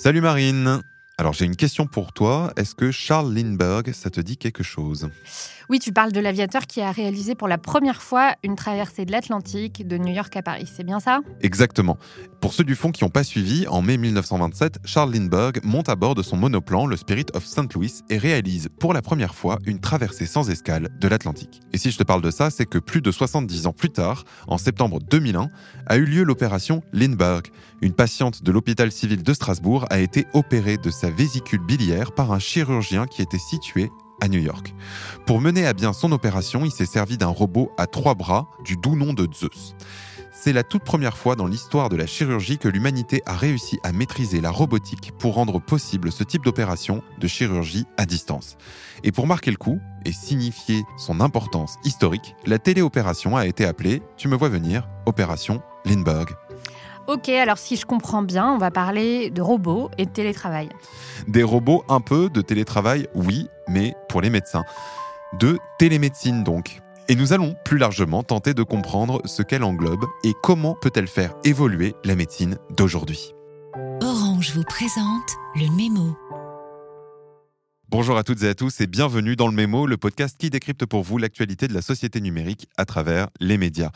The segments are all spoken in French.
Salut Marine alors j'ai une question pour toi. Est-ce que Charles Lindbergh, ça te dit quelque chose? Oui, tu parles de l'aviateur qui a réalisé pour la première fois une traversée de l'Atlantique de New York à Paris. C'est bien ça? Exactement. Pour ceux du fond qui n'ont pas suivi, en mai 1927, Charles Lindbergh monte à bord de son monoplan, le Spirit of St. Louis, et réalise pour la première fois une traversée sans escale de l'Atlantique. Et si je te parle de ça, c'est que plus de 70 ans plus tard, en septembre 2001, a eu lieu l'opération Lindbergh. Une patiente de l'hôpital civil de Strasbourg a été opérée de sa vésicule biliaire par un chirurgien qui était situé à New York. Pour mener à bien son opération, il s'est servi d'un robot à trois bras du doux nom de Zeus. C'est la toute première fois dans l'histoire de la chirurgie que l'humanité a réussi à maîtriser la robotique pour rendre possible ce type d'opération de chirurgie à distance. Et pour marquer le coup et signifier son importance historique, la téléopération a été appelée, tu me vois venir, opération Lindbergh. Ok, alors si je comprends bien, on va parler de robots et de télétravail. Des robots un peu, de télétravail, oui, mais pour les médecins. De télémédecine donc. Et nous allons plus largement tenter de comprendre ce qu'elle englobe et comment peut-elle faire évoluer la médecine d'aujourd'hui. Orange vous présente le mémo. Bonjour à toutes et à tous et bienvenue dans le Mémo, le podcast qui décrypte pour vous l'actualité de la société numérique à travers les médias.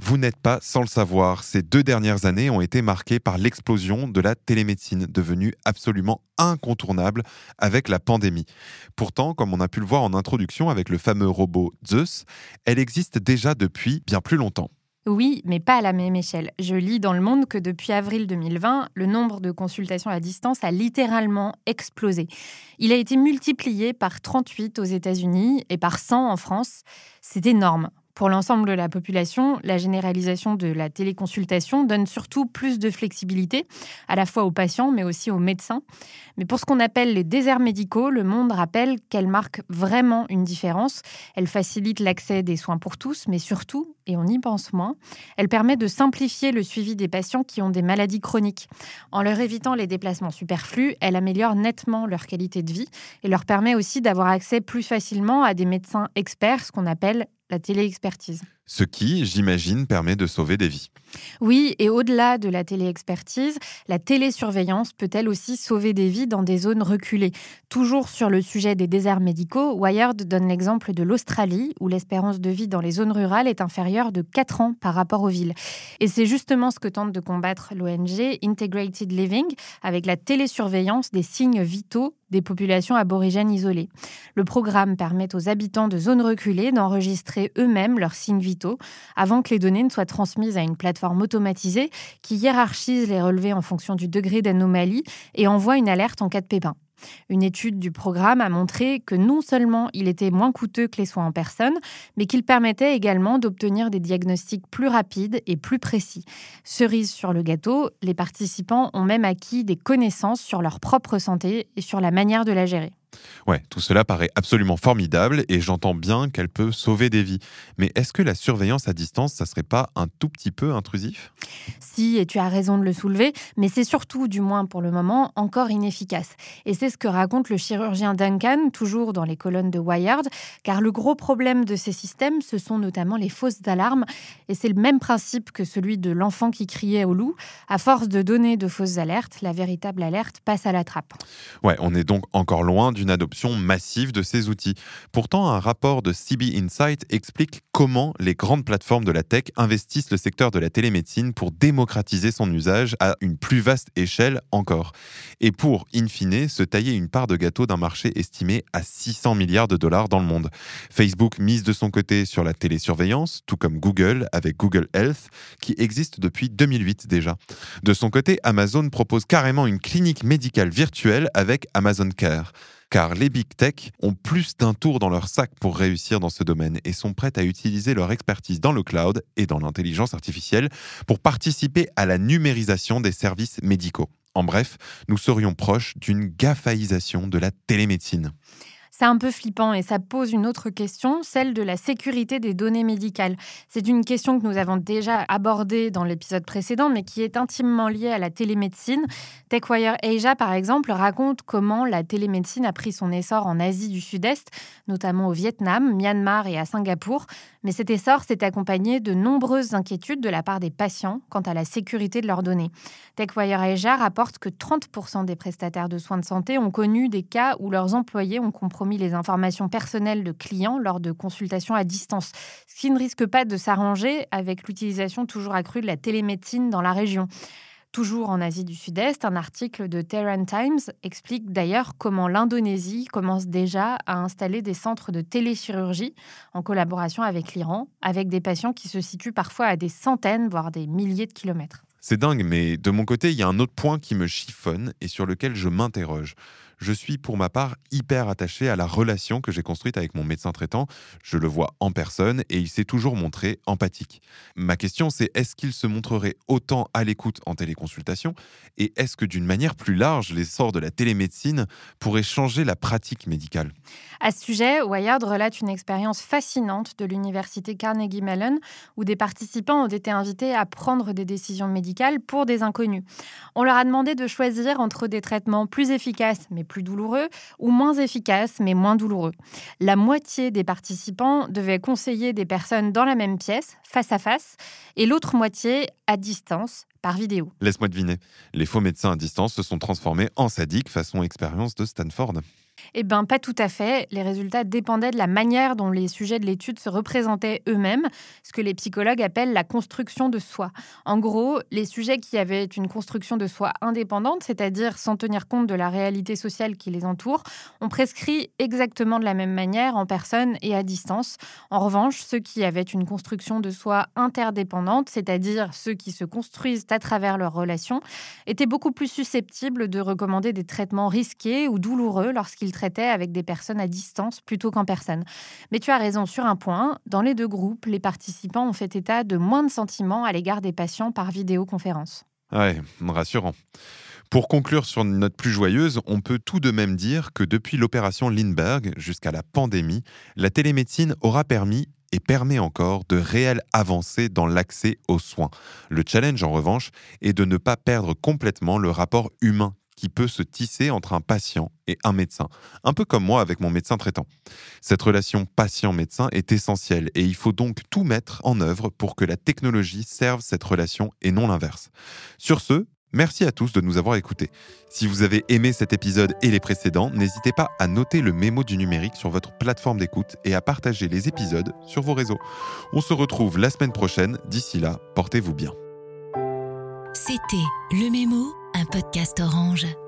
Vous n'êtes pas sans le savoir, ces deux dernières années ont été marquées par l'explosion de la télémédecine, devenue absolument incontournable avec la pandémie. Pourtant, comme on a pu le voir en introduction avec le fameux robot Zeus, elle existe déjà depuis bien plus longtemps. Oui, mais pas à la même échelle. Je lis dans le monde que depuis avril 2020, le nombre de consultations à distance a littéralement explosé. Il a été multiplié par 38 aux États-Unis et par 100 en France. C'est énorme. Pour l'ensemble de la population, la généralisation de la téléconsultation donne surtout plus de flexibilité, à la fois aux patients, mais aussi aux médecins. Mais pour ce qu'on appelle les déserts médicaux, le monde rappelle qu'elle marque vraiment une différence. Elle facilite l'accès des soins pour tous, mais surtout, et on y pense moins, elle permet de simplifier le suivi des patients qui ont des maladies chroniques. En leur évitant les déplacements superflus, elle améliore nettement leur qualité de vie et leur permet aussi d'avoir accès plus facilement à des médecins experts, ce qu'on appelle la téléexpertise. Ce qui, j'imagine, permet de sauver des vies. Oui, et au-delà de la téléexpertise, la télésurveillance peut elle aussi sauver des vies dans des zones reculées. Toujours sur le sujet des déserts médicaux, Wired donne l'exemple de l'Australie, où l'espérance de vie dans les zones rurales est inférieure de 4 ans par rapport aux villes. Et c'est justement ce que tente de combattre l'ONG Integrated Living, avec la télésurveillance des signes vitaux des populations aborigènes isolées. Le programme permet aux habitants de zones reculées d'enregistrer eux-mêmes leurs signes vitaux avant que les données ne soient transmises à une plateforme automatisée qui hiérarchise les relevés en fonction du degré d'anomalie et envoie une alerte en cas de pépin. Une étude du programme a montré que non seulement il était moins coûteux que les soins en personne, mais qu'il permettait également d'obtenir des diagnostics plus rapides et plus précis. Cerise sur le gâteau, les participants ont même acquis des connaissances sur leur propre santé et sur la manière de la gérer. Ouais, tout cela paraît absolument formidable et j'entends bien qu'elle peut sauver des vies. Mais est-ce que la surveillance à distance, ça serait pas un tout petit peu intrusif? Si, et tu as raison de le soulever, mais c'est surtout, du moins pour le moment, encore inefficace. Et c'est ce que raconte le chirurgien Duncan, toujours dans les colonnes de Wired, car le gros problème de ces systèmes, ce sont notamment les fausses alarmes. Et c'est le même principe que celui de l'enfant qui criait au loup. À force de donner de fausses alertes, la véritable alerte passe à la trappe. Ouais, on est donc encore loin d'une adoption massive de ces outils. Pourtant, un rapport de CB Insight explique comment les grandes plateformes de la tech investissent le secteur de la télémédecine pour démocratiser son usage à une plus vaste échelle encore. Et pour, in fine, se tailler une part de gâteau d'un marché estimé à 600 milliards de dollars dans le monde. Facebook mise de son côté sur la télésurveillance, tout comme Google avec Google Health, qui existe depuis 2008 déjà. De son côté, Amazon propose carrément une clinique médicale virtuelle avec Amazon Care car les big tech ont plus d'un tour dans leur sac pour réussir dans ce domaine et sont prêtes à utiliser leur expertise dans le cloud et dans l'intelligence artificielle pour participer à la numérisation des services médicaux. En bref, nous serions proches d'une gafaïsation de la télémédecine. C'est un peu flippant et ça pose une autre question, celle de la sécurité des données médicales. C'est une question que nous avons déjà abordée dans l'épisode précédent, mais qui est intimement liée à la télémédecine. TechWire Asia, par exemple, raconte comment la télémédecine a pris son essor en Asie du Sud-Est, notamment au Vietnam, Myanmar et à Singapour. Mais cet essor s'est accompagné de nombreuses inquiétudes de la part des patients quant à la sécurité de leurs données. TechWire Asia rapporte que 30% des prestataires de soins de santé ont connu des cas où leurs employés ont compromis les informations personnelles de clients lors de consultations à distance, ce qui ne risque pas de s'arranger avec l'utilisation toujours accrue de la télémédecine dans la région. Toujours en Asie du Sud-Est, un article de Tehran Times explique d'ailleurs comment l'Indonésie commence déjà à installer des centres de téléchirurgie en collaboration avec l'Iran, avec des patients qui se situent parfois à des centaines, voire des milliers de kilomètres. C'est dingue, mais de mon côté, il y a un autre point qui me chiffonne et sur lequel je m'interroge je suis pour ma part hyper attaché à la relation que j'ai construite avec mon médecin traitant. Je le vois en personne et il s'est toujours montré empathique. Ma question c'est est-ce qu'il se montrerait autant à l'écoute en téléconsultation et est-ce que d'une manière plus large, l'essor de la télémédecine pourrait changer la pratique médicale? À ce sujet, Wired relate une expérience fascinante de l'université Carnegie Mellon où des participants ont été invités à prendre des décisions médicales pour des inconnus. On leur a demandé de choisir entre des traitements plus efficaces mais plus douloureux ou moins efficace mais moins douloureux. La moitié des participants devaient conseiller des personnes dans la même pièce, face à face, et l'autre moitié à distance, par vidéo. Laisse-moi deviner, les faux médecins à distance se sont transformés en sadiques façon expérience de Stanford. Eh bien, pas tout à fait. Les résultats dépendaient de la manière dont les sujets de l'étude se représentaient eux-mêmes, ce que les psychologues appellent la construction de soi. En gros, les sujets qui avaient une construction de soi indépendante, c'est-à-dire sans tenir compte de la réalité sociale qui les entoure, ont prescrit exactement de la même manière en personne et à distance. En revanche, ceux qui avaient une construction de soi interdépendante, c'est-à-dire ceux qui se construisent à travers leurs relations, étaient beaucoup plus susceptibles de recommander des traitements risqués ou douloureux lorsqu'ils traitait avec des personnes à distance plutôt qu'en personne. Mais tu as raison sur un point, dans les deux groupes, les participants ont fait état de moins de sentiments à l'égard des patients par vidéoconférence. Ouais, rassurant. Pour conclure sur une note plus joyeuse, on peut tout de même dire que depuis l'opération Lindbergh jusqu'à la pandémie, la télémédecine aura permis et permet encore de réelles avancées dans l'accès aux soins. Le challenge, en revanche, est de ne pas perdre complètement le rapport humain qui peut se tisser entre un patient et un médecin, un peu comme moi avec mon médecin traitant. Cette relation patient-médecin est essentielle et il faut donc tout mettre en œuvre pour que la technologie serve cette relation et non l'inverse. Sur ce, Merci à tous de nous avoir écoutés. Si vous avez aimé cet épisode et les précédents, n'hésitez pas à noter le mémo du numérique sur votre plateforme d'écoute et à partager les épisodes sur vos réseaux. On se retrouve la semaine prochaine. D'ici là, portez-vous bien. C'était Le Mémo un podcast orange.